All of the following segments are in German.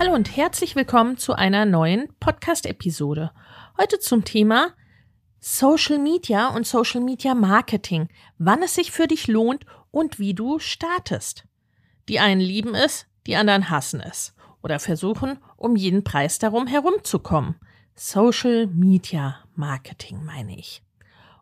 Hallo und herzlich willkommen zu einer neuen Podcast-Episode. Heute zum Thema Social Media und Social Media Marketing, wann es sich für dich lohnt und wie du startest. Die einen lieben es, die anderen hassen es oder versuchen, um jeden Preis darum herumzukommen. Social Media Marketing meine ich.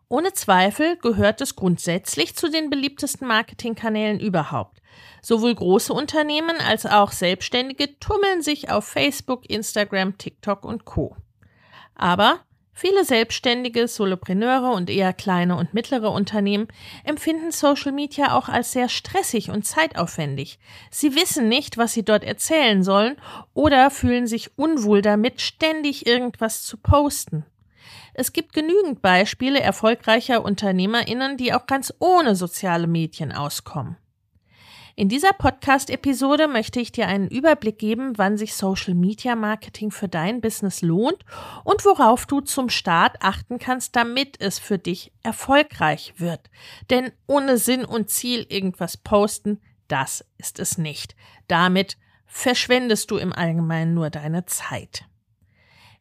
Ohne Zweifel gehört es grundsätzlich zu den beliebtesten Marketingkanälen überhaupt. Sowohl große Unternehmen als auch Selbstständige tummeln sich auf Facebook, Instagram, TikTok und Co. Aber viele Selbstständige, Solopreneure und eher kleine und mittlere Unternehmen empfinden Social Media auch als sehr stressig und zeitaufwendig. Sie wissen nicht, was sie dort erzählen sollen oder fühlen sich unwohl damit, ständig irgendwas zu posten. Es gibt genügend Beispiele erfolgreicher Unternehmerinnen, die auch ganz ohne soziale Medien auskommen. In dieser Podcast-Episode möchte ich dir einen Überblick geben, wann sich Social Media Marketing für dein Business lohnt und worauf du zum Start achten kannst, damit es für dich erfolgreich wird. Denn ohne Sinn und Ziel irgendwas posten, das ist es nicht. Damit verschwendest du im Allgemeinen nur deine Zeit.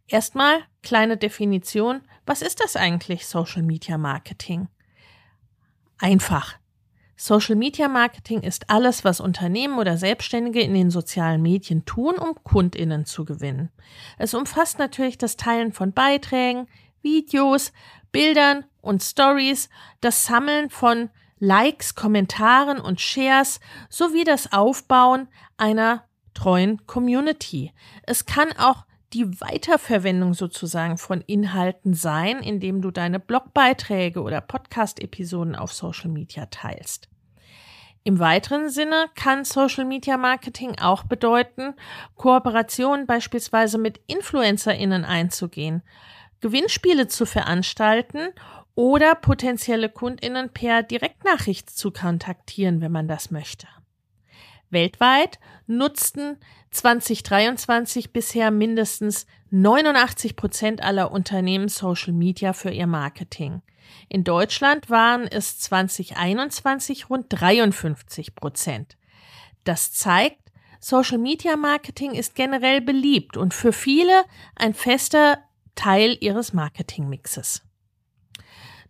Erstmal kleine Definition. Was ist das eigentlich Social Media Marketing? Einfach. Social Media Marketing ist alles, was Unternehmen oder Selbstständige in den sozialen Medien tun, um Kundinnen zu gewinnen. Es umfasst natürlich das Teilen von Beiträgen, Videos, Bildern und Stories, das Sammeln von Likes, Kommentaren und Shares sowie das Aufbauen einer treuen Community. Es kann auch die Weiterverwendung sozusagen von Inhalten sein, indem du deine Blogbeiträge oder Podcast-Episoden auf Social Media teilst. Im weiteren Sinne kann Social Media Marketing auch bedeuten, Kooperationen beispielsweise mit InfluencerInnen einzugehen, Gewinnspiele zu veranstalten oder potenzielle KundInnen per Direktnachricht zu kontaktieren, wenn man das möchte. Weltweit nutzten 2023 bisher mindestens 89 Prozent aller Unternehmen Social Media für ihr Marketing. In Deutschland waren es 2021 rund 53 Prozent. Das zeigt, Social Media Marketing ist generell beliebt und für viele ein fester Teil ihres Marketingmixes.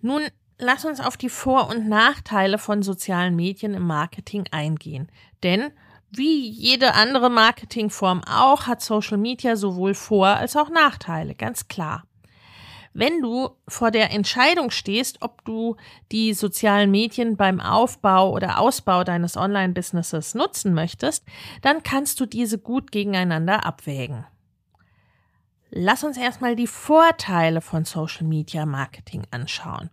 Nun lass uns auf die Vor- und Nachteile von sozialen Medien im Marketing eingehen. Denn wie jede andere Marketingform auch, hat Social Media sowohl Vor- als auch Nachteile, ganz klar. Wenn du vor der Entscheidung stehst, ob du die sozialen Medien beim Aufbau oder Ausbau deines Online-Businesses nutzen möchtest, dann kannst du diese gut gegeneinander abwägen. Lass uns erstmal die Vorteile von Social Media Marketing anschauen.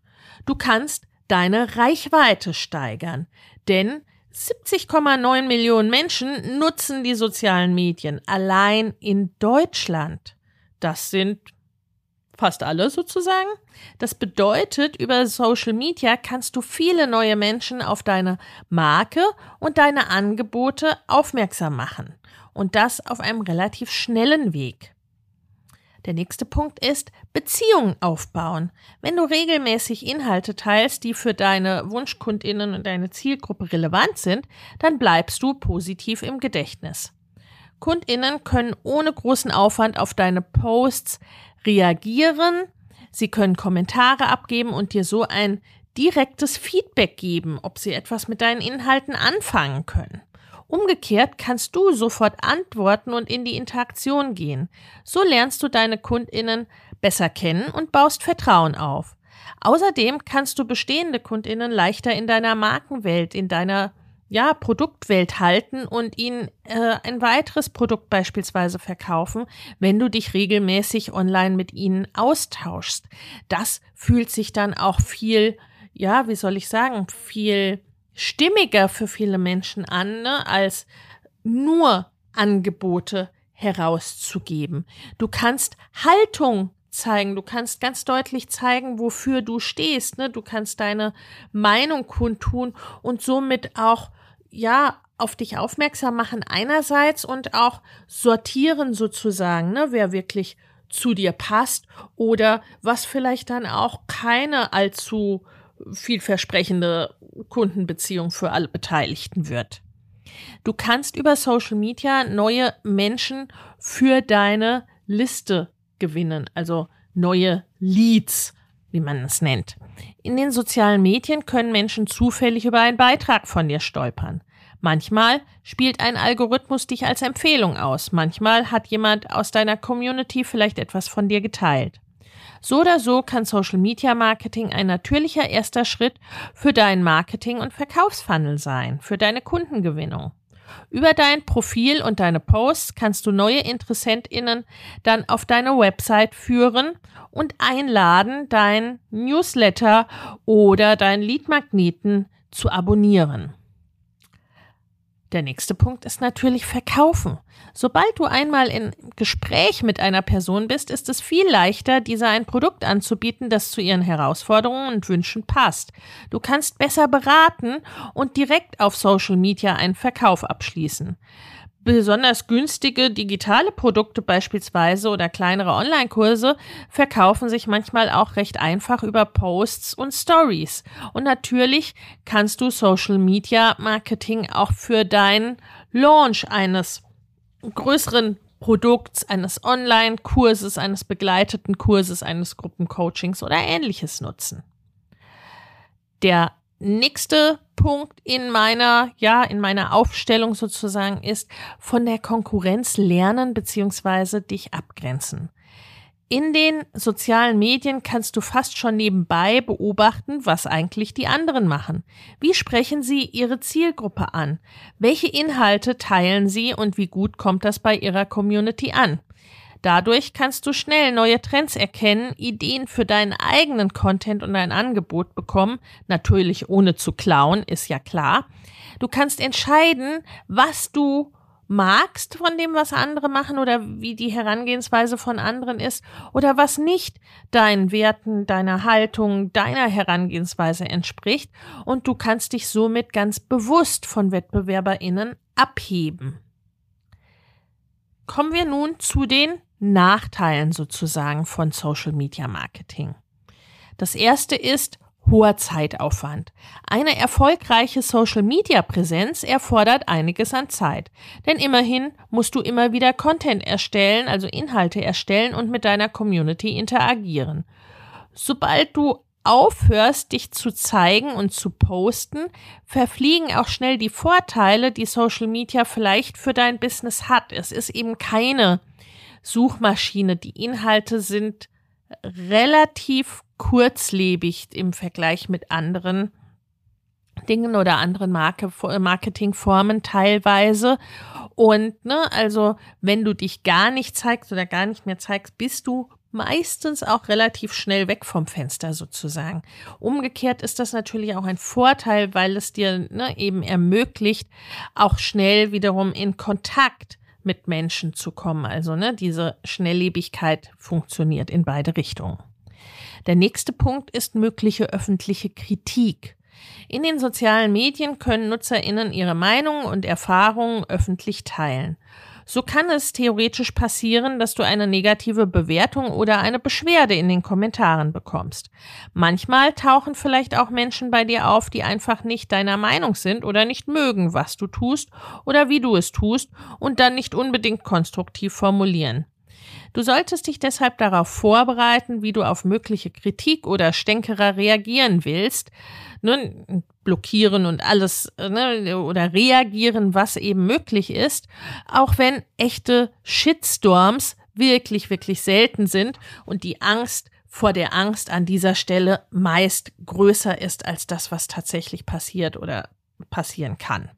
Du kannst deine Reichweite steigern, denn 70,9 Millionen Menschen nutzen die sozialen Medien allein in Deutschland. Das sind fast alle sozusagen. Das bedeutet, über Social Media kannst du viele neue Menschen auf deine Marke und deine Angebote aufmerksam machen. Und das auf einem relativ schnellen Weg. Der nächste Punkt ist Beziehungen aufbauen. Wenn du regelmäßig Inhalte teilst, die für deine Wunschkundinnen und deine Zielgruppe relevant sind, dann bleibst du positiv im Gedächtnis. Kundinnen können ohne großen Aufwand auf deine Posts reagieren, sie können Kommentare abgeben und dir so ein direktes Feedback geben, ob sie etwas mit deinen Inhalten anfangen können. Umgekehrt kannst du sofort antworten und in die Interaktion gehen. So lernst du deine Kundinnen besser kennen und baust Vertrauen auf. Außerdem kannst du bestehende Kundinnen leichter in deiner Markenwelt, in deiner ja, Produktwelt halten und ihnen äh, ein weiteres Produkt beispielsweise verkaufen, wenn du dich regelmäßig online mit ihnen austauschst. Das fühlt sich dann auch viel, ja, wie soll ich sagen, viel stimmiger für viele Menschen an, ne, als nur Angebote herauszugeben. Du kannst Haltung zeigen. Du kannst ganz deutlich zeigen, wofür du stehst. Ne? Du kannst deine Meinung kundtun und somit auch, ja, auf dich aufmerksam machen einerseits und auch sortieren sozusagen, ne, wer wirklich zu dir passt oder was vielleicht dann auch keine allzu vielversprechende Kundenbeziehung für alle Beteiligten wird. Du kannst über Social Media neue Menschen für deine Liste gewinnen, also neue Leads, wie man es nennt. In den sozialen Medien können Menschen zufällig über einen Beitrag von dir stolpern. Manchmal spielt ein Algorithmus dich als Empfehlung aus, manchmal hat jemand aus deiner Community vielleicht etwas von dir geteilt. So oder so kann Social Media Marketing ein natürlicher erster Schritt für dein Marketing- und Verkaufsfunnel sein, für deine Kundengewinnung. Über dein Profil und deine Posts kannst du neue InteressentInnen dann auf deine Website führen und einladen, dein Newsletter oder dein Leadmagneten zu abonnieren. Der nächste Punkt ist natürlich Verkaufen. Sobald du einmal in Gespräch mit einer Person bist, ist es viel leichter, dieser ein Produkt anzubieten, das zu ihren Herausforderungen und Wünschen passt. Du kannst besser beraten und direkt auf Social Media einen Verkauf abschließen. Besonders günstige digitale Produkte beispielsweise oder kleinere Online-Kurse verkaufen sich manchmal auch recht einfach über Posts und Stories. Und natürlich kannst du Social Media Marketing auch für deinen Launch eines größeren Produkts, eines Online-Kurses, eines begleiteten Kurses, eines Gruppencoachings oder ähnliches nutzen. Der nächste Punkt in meiner, ja, in meiner Aufstellung sozusagen ist, von der Konkurrenz lernen beziehungsweise dich abgrenzen. In den sozialen Medien kannst du fast schon nebenbei beobachten, was eigentlich die anderen machen. Wie sprechen sie ihre Zielgruppe an? Welche Inhalte teilen sie und wie gut kommt das bei ihrer Community an? Dadurch kannst du schnell neue Trends erkennen, Ideen für deinen eigenen Content und dein Angebot bekommen, natürlich ohne zu klauen, ist ja klar. Du kannst entscheiden, was du magst von dem, was andere machen oder wie die Herangehensweise von anderen ist oder was nicht deinen Werten, deiner Haltung, deiner Herangehensweise entspricht und du kannst dich somit ganz bewusst von Wettbewerberinnen abheben. Kommen wir nun zu den Nachteilen sozusagen von Social Media Marketing. Das erste ist hoher Zeitaufwand. Eine erfolgreiche Social Media Präsenz erfordert einiges an Zeit. Denn immerhin musst du immer wieder Content erstellen, also Inhalte erstellen und mit deiner Community interagieren. Sobald du aufhörst, dich zu zeigen und zu posten, verfliegen auch schnell die Vorteile, die Social Media vielleicht für dein Business hat. Es ist eben keine Suchmaschine. Die Inhalte sind relativ kurzlebig im Vergleich mit anderen Dingen oder anderen Marke, Marketingformen teilweise. Und ne, also wenn du dich gar nicht zeigst oder gar nicht mehr zeigst, bist du meistens auch relativ schnell weg vom Fenster sozusagen. Umgekehrt ist das natürlich auch ein Vorteil, weil es dir ne, eben ermöglicht, auch schnell wiederum in Kontakt mit Menschen zu kommen. Also ne, diese Schnelllebigkeit funktioniert in beide Richtungen. Der nächste Punkt ist mögliche öffentliche Kritik. In den sozialen Medien können Nutzerinnen ihre Meinungen und Erfahrungen öffentlich teilen. So kann es theoretisch passieren, dass du eine negative Bewertung oder eine Beschwerde in den Kommentaren bekommst. Manchmal tauchen vielleicht auch Menschen bei dir auf, die einfach nicht deiner Meinung sind oder nicht mögen, was du tust oder wie du es tust und dann nicht unbedingt konstruktiv formulieren. Du solltest dich deshalb darauf vorbereiten, wie du auf mögliche Kritik oder Stänkerer reagieren willst. Nun, blockieren und alles ne, oder reagieren, was eben möglich ist, auch wenn echte Shitstorms wirklich, wirklich selten sind und die Angst vor der Angst an dieser Stelle meist größer ist als das, was tatsächlich passiert oder passieren kann.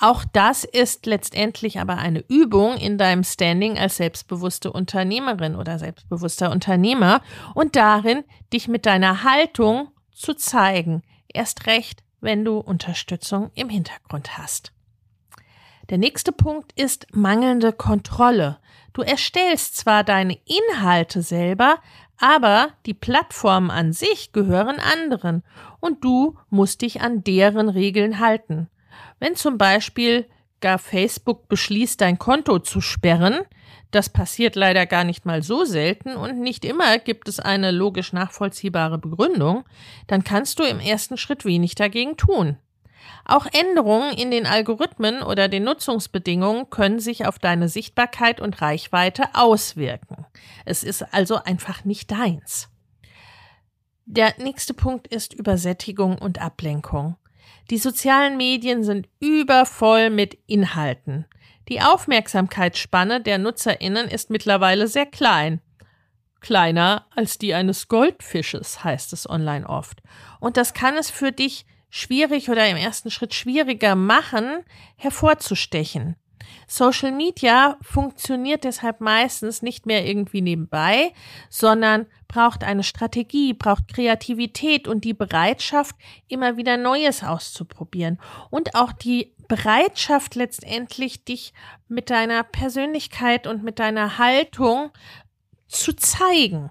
Auch das ist letztendlich aber eine Übung in deinem Standing als selbstbewusste Unternehmerin oder selbstbewusster Unternehmer und darin, dich mit deiner Haltung zu zeigen. Erst recht, wenn du Unterstützung im Hintergrund hast. Der nächste Punkt ist mangelnde Kontrolle. Du erstellst zwar deine Inhalte selber, aber die Plattformen an sich gehören anderen und du musst dich an deren Regeln halten. Wenn zum Beispiel gar Facebook beschließt, dein Konto zu sperren, das passiert leider gar nicht mal so selten und nicht immer gibt es eine logisch nachvollziehbare Begründung, dann kannst du im ersten Schritt wenig dagegen tun. Auch Änderungen in den Algorithmen oder den Nutzungsbedingungen können sich auf deine Sichtbarkeit und Reichweite auswirken. Es ist also einfach nicht deins. Der nächste Punkt ist Übersättigung und Ablenkung. Die sozialen Medien sind übervoll mit Inhalten. Die Aufmerksamkeitsspanne der Nutzerinnen ist mittlerweile sehr klein. Kleiner als die eines Goldfisches, heißt es online oft. Und das kann es für dich schwierig oder im ersten Schritt schwieriger machen, hervorzustechen. Social Media funktioniert deshalb meistens nicht mehr irgendwie nebenbei, sondern braucht eine Strategie, braucht Kreativität und die Bereitschaft, immer wieder Neues auszuprobieren und auch die Bereitschaft letztendlich, dich mit deiner Persönlichkeit und mit deiner Haltung zu zeigen.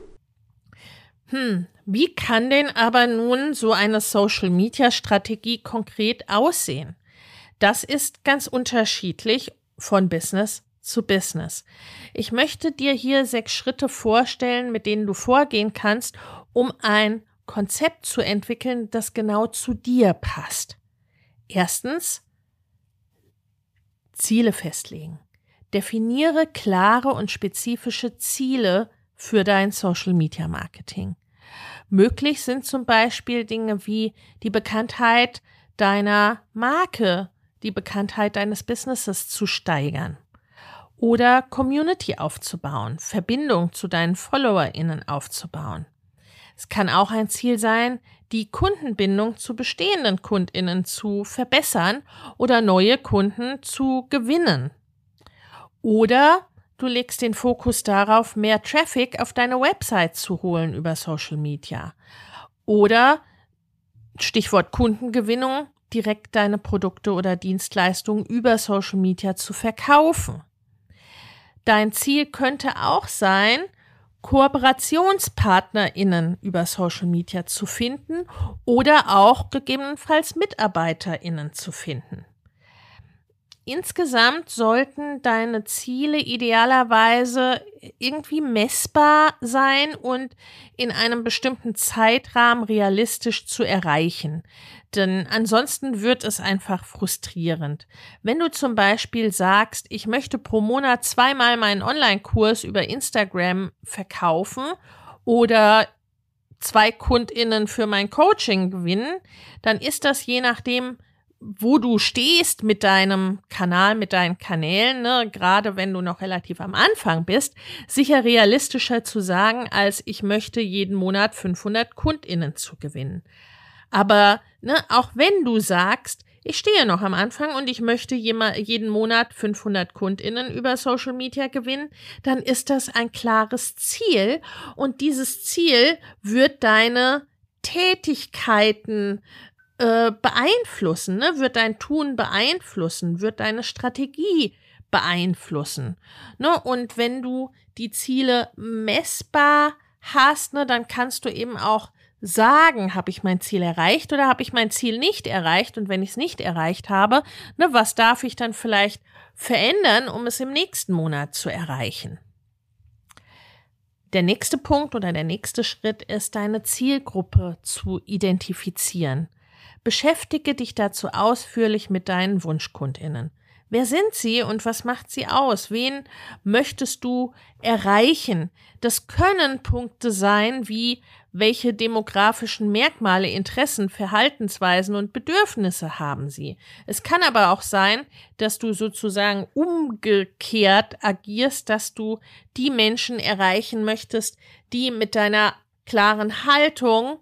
Hm, wie kann denn aber nun so eine Social-Media-Strategie konkret aussehen? Das ist ganz unterschiedlich von Business zu Business. Ich möchte dir hier sechs Schritte vorstellen, mit denen du vorgehen kannst, um ein Konzept zu entwickeln, das genau zu dir passt. Erstens, Ziele festlegen. Definiere klare und spezifische Ziele für dein Social Media Marketing. Möglich sind zum Beispiel Dinge wie die Bekanntheit deiner Marke, die Bekanntheit deines Businesses zu steigern oder Community aufzubauen, Verbindung zu deinen FollowerInnen aufzubauen. Es kann auch ein Ziel sein, die Kundenbindung zu bestehenden KundInnen zu verbessern oder neue Kunden zu gewinnen. Oder Du legst den Fokus darauf, mehr Traffic auf deine Website zu holen über Social Media. Oder Stichwort Kundengewinnung, direkt deine Produkte oder Dienstleistungen über Social Media zu verkaufen. Dein Ziel könnte auch sein, KooperationspartnerInnen über Social Media zu finden oder auch gegebenenfalls MitarbeiterInnen zu finden. Insgesamt sollten deine Ziele idealerweise irgendwie messbar sein und in einem bestimmten Zeitrahmen realistisch zu erreichen. Denn ansonsten wird es einfach frustrierend. Wenn du zum Beispiel sagst, ich möchte pro Monat zweimal meinen Online-Kurs über Instagram verkaufen oder zwei KundInnen für mein Coaching gewinnen, dann ist das je nachdem, wo du stehst mit deinem Kanal, mit deinen Kanälen, ne, gerade wenn du noch relativ am Anfang bist, sicher realistischer zu sagen, als ich möchte jeden Monat 500 KundInnen zu gewinnen. Aber ne, auch wenn du sagst, ich stehe noch am Anfang und ich möchte jeden Monat 500 KundInnen über Social Media gewinnen, dann ist das ein klares Ziel und dieses Ziel wird deine Tätigkeiten äh, beeinflussen, ne? wird dein Tun beeinflussen, wird deine Strategie beeinflussen. Ne? Und wenn du die Ziele messbar hast, ne, dann kannst du eben auch sagen, habe ich mein Ziel erreicht oder habe ich mein Ziel nicht erreicht? Und wenn ich es nicht erreicht habe, ne, was darf ich dann vielleicht verändern, um es im nächsten Monat zu erreichen? Der nächste Punkt oder der nächste Schritt ist, deine Zielgruppe zu identifizieren. Beschäftige dich dazu ausführlich mit deinen Wunschkundinnen. Wer sind sie und was macht sie aus? Wen möchtest du erreichen? Das können Punkte sein wie welche demografischen Merkmale, Interessen, Verhaltensweisen und Bedürfnisse haben sie. Es kann aber auch sein, dass du sozusagen umgekehrt agierst, dass du die Menschen erreichen möchtest, die mit deiner klaren Haltung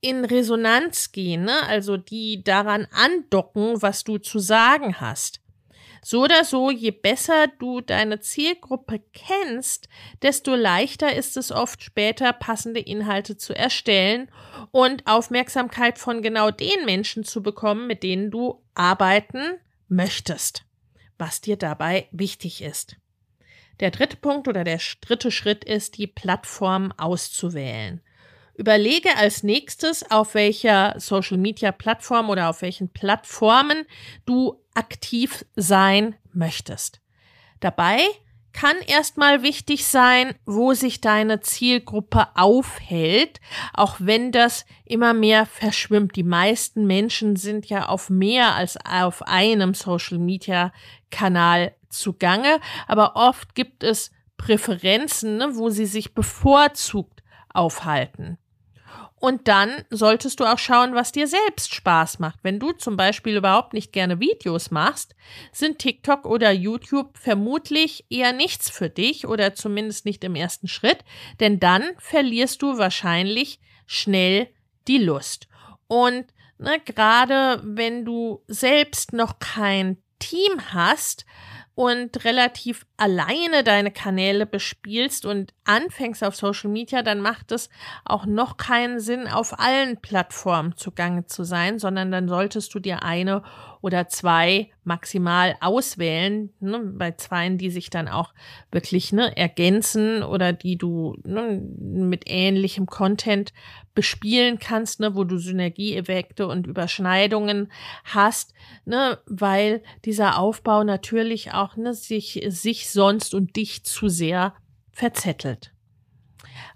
in Resonanz gehen, ne? also die daran andocken, was du zu sagen hast. So oder so, je besser du deine Zielgruppe kennst, desto leichter ist es oft später passende Inhalte zu erstellen und Aufmerksamkeit von genau den Menschen zu bekommen, mit denen du arbeiten möchtest, was dir dabei wichtig ist. Der dritte Punkt oder der dritte Schritt ist, die Plattform auszuwählen. Überlege als nächstes, auf welcher Social Media Plattform oder auf welchen Plattformen du aktiv sein möchtest. Dabei kann erstmal wichtig sein, wo sich deine Zielgruppe aufhält, auch wenn das immer mehr verschwimmt. Die meisten Menschen sind ja auf mehr als auf einem Social Media Kanal zugange, aber oft gibt es Präferenzen, ne, wo sie sich bevorzugt aufhalten. Und dann solltest du auch schauen, was dir selbst Spaß macht. Wenn du zum Beispiel überhaupt nicht gerne Videos machst, sind TikTok oder YouTube vermutlich eher nichts für dich oder zumindest nicht im ersten Schritt, denn dann verlierst du wahrscheinlich schnell die Lust. Und ne, gerade wenn du selbst noch kein Team hast, und relativ alleine deine Kanäle bespielst und anfängst auf Social Media, dann macht es auch noch keinen Sinn, auf allen Plattformen zugange zu sein, sondern dann solltest du dir eine oder zwei maximal auswählen, ne, bei zweien, die sich dann auch wirklich ne, ergänzen oder die du ne, mit ähnlichem Content bespielen kannst, ne, wo du Synergieeffekte und Überschneidungen hast, ne, weil dieser Aufbau natürlich auch ne, sich, sich sonst und dich zu sehr verzettelt.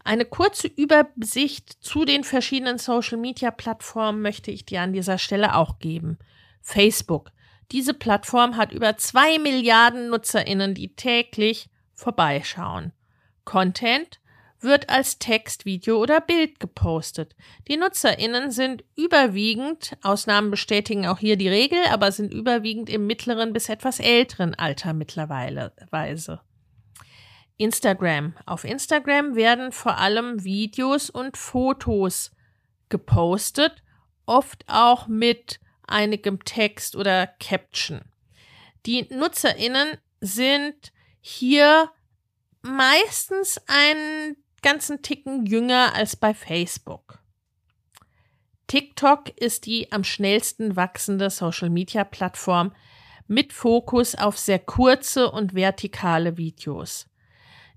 Eine kurze Übersicht zu den verschiedenen Social-Media-Plattformen möchte ich dir an dieser Stelle auch geben. Facebook. Diese Plattform hat über zwei Milliarden Nutzerinnen, die täglich vorbeischauen. Content wird als Text, Video oder Bild gepostet. Die Nutzerinnen sind überwiegend, Ausnahmen bestätigen auch hier die Regel, aber sind überwiegend im mittleren bis etwas älteren Alter mittlerweile. Instagram. Auf Instagram werden vor allem Videos und Fotos gepostet, oft auch mit einigem Text oder Caption. Die Nutzerinnen sind hier meistens einen ganzen Ticken jünger als bei Facebook. TikTok ist die am schnellsten wachsende Social-Media-Plattform mit Fokus auf sehr kurze und vertikale Videos.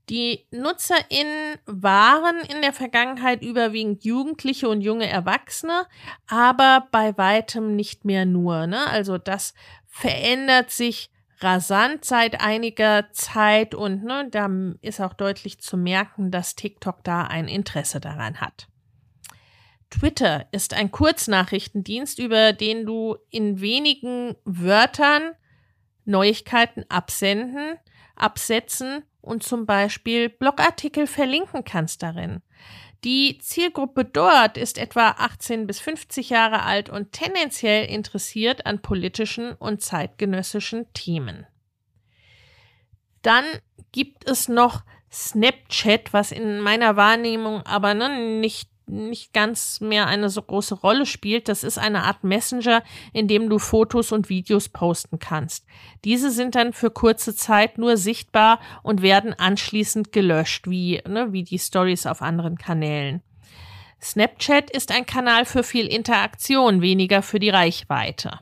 Die NutzerInnen waren in der Vergangenheit überwiegend Jugendliche und junge Erwachsene, aber bei weitem nicht mehr nur. Ne? Also das verändert sich rasant seit einiger Zeit und ne, da ist auch deutlich zu merken, dass TikTok da ein Interesse daran hat. Twitter ist ein Kurznachrichtendienst, über den du in wenigen Wörtern Neuigkeiten absenden, absetzen und zum Beispiel Blogartikel verlinken kannst darin. Die Zielgruppe dort ist etwa 18 bis 50 Jahre alt und tendenziell interessiert an politischen und zeitgenössischen Themen. Dann gibt es noch Snapchat, was in meiner Wahrnehmung aber ne, nicht nicht ganz mehr eine so große Rolle spielt. Das ist eine Art Messenger, in dem du Fotos und Videos posten kannst. Diese sind dann für kurze Zeit nur sichtbar und werden anschließend gelöscht, wie, ne, wie die Stories auf anderen Kanälen. Snapchat ist ein Kanal für viel Interaktion, weniger für die Reichweite.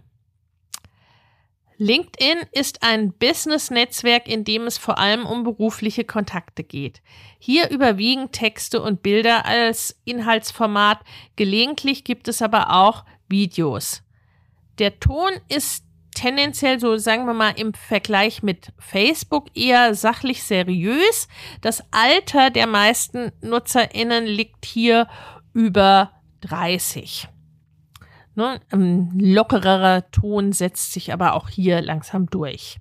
LinkedIn ist ein Business-Netzwerk, in dem es vor allem um berufliche Kontakte geht. Hier überwiegen Texte und Bilder als Inhaltsformat. Gelegentlich gibt es aber auch Videos. Der Ton ist tendenziell so, sagen wir mal, im Vergleich mit Facebook eher sachlich seriös. Das Alter der meisten NutzerInnen liegt hier über 30. Ne? Ein lockerer Ton setzt sich aber auch hier langsam durch.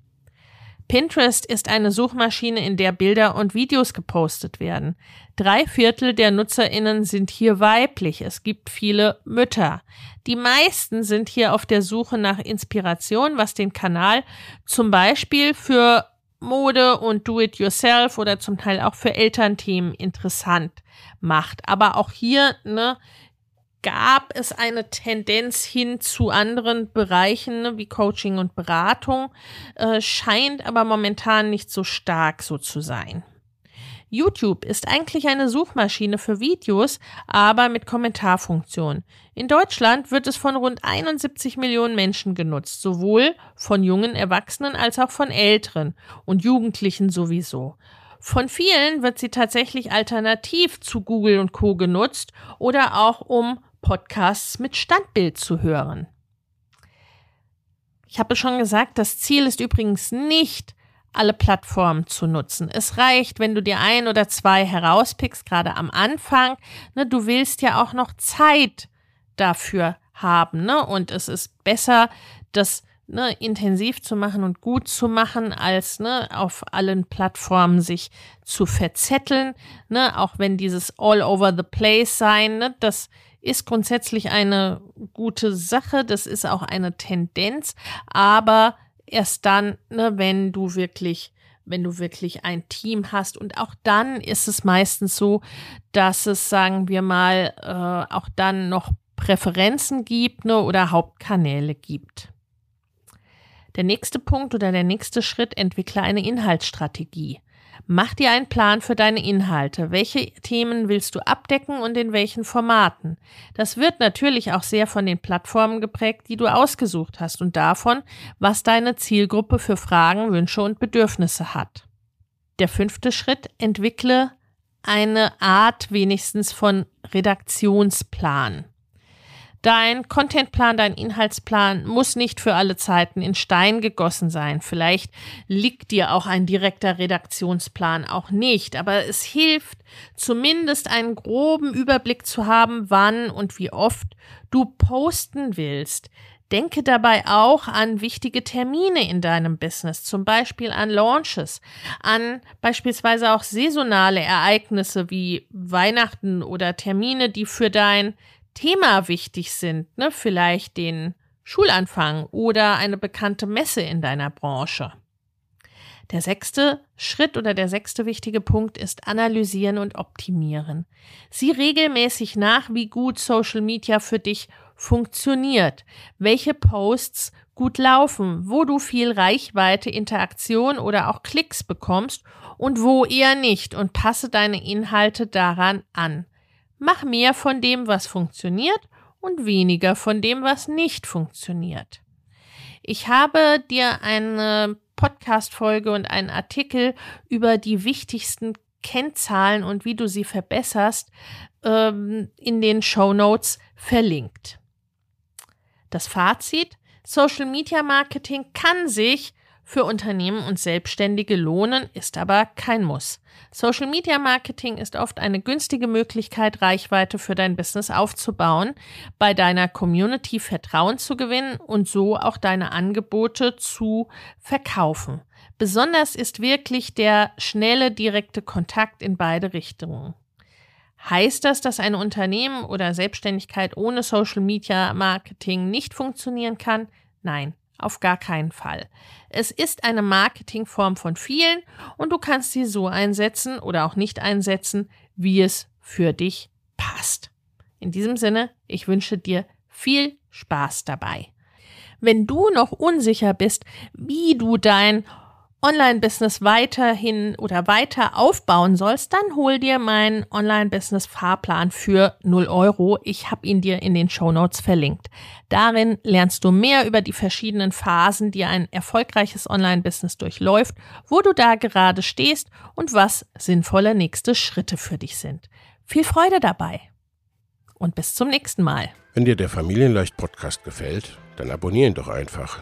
Pinterest ist eine Suchmaschine, in der Bilder und Videos gepostet werden. Drei Viertel der Nutzerinnen sind hier weiblich. Es gibt viele Mütter. Die meisten sind hier auf der Suche nach Inspiration, was den Kanal zum Beispiel für Mode und Do-it-yourself oder zum Teil auch für Elternthemen interessant macht. Aber auch hier ne, gab es eine Tendenz hin zu anderen Bereichen ne, wie Coaching und Beratung, äh, scheint aber momentan nicht so stark so zu sein. YouTube ist eigentlich eine Suchmaschine für Videos, aber mit Kommentarfunktion. In Deutschland wird es von rund 71 Millionen Menschen genutzt, sowohl von jungen Erwachsenen als auch von Älteren und Jugendlichen sowieso. Von vielen wird sie tatsächlich alternativ zu Google und Co genutzt oder auch um Podcasts mit Standbild zu hören. Ich habe schon gesagt, das Ziel ist übrigens nicht, alle Plattformen zu nutzen. Es reicht, wenn du dir ein oder zwei herauspickst, gerade am Anfang. Ne, du willst ja auch noch Zeit dafür haben. Ne? Und es ist besser, das ne, intensiv zu machen und gut zu machen, als ne, auf allen Plattformen sich zu verzetteln. Ne? Auch wenn dieses All over the place sein, ne, das ist grundsätzlich eine gute Sache, das ist auch eine Tendenz, aber erst dann, ne, wenn du wirklich wenn du wirklich ein Team hast. Und auch dann ist es meistens so, dass es, sagen wir mal, äh, auch dann noch Präferenzen gibt ne, oder Hauptkanäle gibt. Der nächste Punkt oder der nächste Schritt, entwickle eine Inhaltsstrategie. Mach dir einen Plan für deine Inhalte. Welche Themen willst du abdecken und in welchen Formaten? Das wird natürlich auch sehr von den Plattformen geprägt, die du ausgesucht hast und davon, was deine Zielgruppe für Fragen, Wünsche und Bedürfnisse hat. Der fünfte Schritt, entwickle eine Art wenigstens von Redaktionsplan. Dein Contentplan, dein Inhaltsplan muss nicht für alle Zeiten in Stein gegossen sein. Vielleicht liegt dir auch ein direkter Redaktionsplan auch nicht, aber es hilft zumindest einen groben Überblick zu haben, wann und wie oft du posten willst. Denke dabei auch an wichtige Termine in deinem Business, zum Beispiel an Launches, an beispielsweise auch saisonale Ereignisse wie Weihnachten oder Termine, die für dein Thema wichtig sind, ne? vielleicht den Schulanfang oder eine bekannte Messe in deiner Branche. Der sechste Schritt oder der sechste wichtige Punkt ist analysieren und optimieren. Sieh regelmäßig nach, wie gut Social Media für dich funktioniert, welche Posts gut laufen, wo du viel Reichweite, Interaktion oder auch Klicks bekommst und wo eher nicht und passe deine Inhalte daran an. Mach mehr von dem, was funktioniert und weniger von dem, was nicht funktioniert. Ich habe dir eine Podcast-Folge und einen Artikel über die wichtigsten Kennzahlen und wie du sie verbesserst ähm, in den Show Notes verlinkt. Das Fazit: Social Media Marketing kann sich für Unternehmen und Selbstständige lohnen, ist aber kein Muss. Social Media Marketing ist oft eine günstige Möglichkeit, Reichweite für dein Business aufzubauen, bei deiner Community Vertrauen zu gewinnen und so auch deine Angebote zu verkaufen. Besonders ist wirklich der schnelle, direkte Kontakt in beide Richtungen. Heißt das, dass ein Unternehmen oder Selbstständigkeit ohne Social Media Marketing nicht funktionieren kann? Nein, auf gar keinen Fall. Es ist eine Marketingform von vielen und du kannst sie so einsetzen oder auch nicht einsetzen, wie es für dich passt. In diesem Sinne, ich wünsche dir viel Spaß dabei. Wenn du noch unsicher bist, wie du dein Online-Business weiterhin oder weiter aufbauen sollst, dann hol dir meinen Online-Business-Fahrplan für 0 Euro. Ich habe ihn dir in den Show Notes verlinkt. Darin lernst du mehr über die verschiedenen Phasen, die ein erfolgreiches Online-Business durchläuft, wo du da gerade stehst und was sinnvolle nächste Schritte für dich sind. Viel Freude dabei und bis zum nächsten Mal. Wenn dir der Familienleicht Podcast gefällt, dann abonnier ihn doch einfach